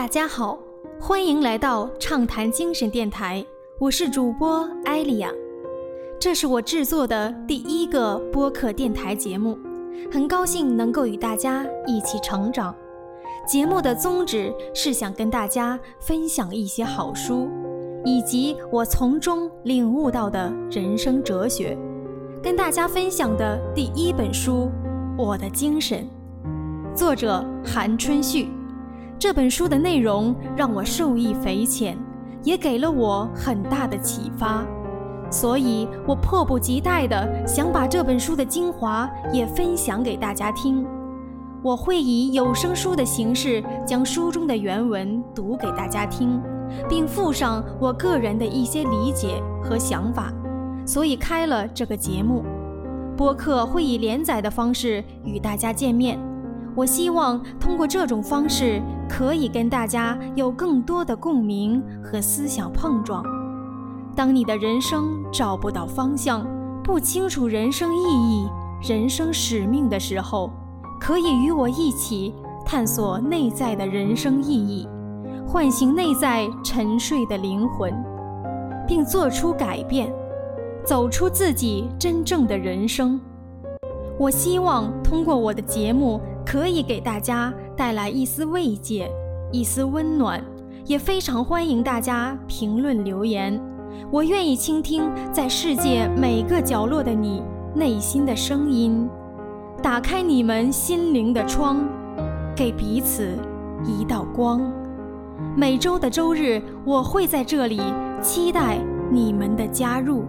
大家好，欢迎来到畅谈精神电台，我是主播艾莉亚，这是我制作的第一个播客电台节目，很高兴能够与大家一起成长。节目的宗旨是想跟大家分享一些好书，以及我从中领悟到的人生哲学。跟大家分享的第一本书《我的精神》，作者韩春旭。这本书的内容让我受益匪浅，也给了我很大的启发，所以我迫不及待地想把这本书的精华也分享给大家听。我会以有声书的形式将书中的原文读给大家听，并附上我个人的一些理解和想法，所以开了这个节目。播客会以连载的方式与大家见面。我希望通过这种方式，可以跟大家有更多的共鸣和思想碰撞。当你的人生找不到方向，不清楚人生意义、人生使命的时候，可以与我一起探索内在的人生意义，唤醒内在沉睡的灵魂，并做出改变，走出自己真正的人生。我希望通过我的节目。可以给大家带来一丝慰藉，一丝温暖，也非常欢迎大家评论留言。我愿意倾听在世界每个角落的你内心的声音，打开你们心灵的窗，给彼此一道光。每周的周日，我会在这里期待你们的加入。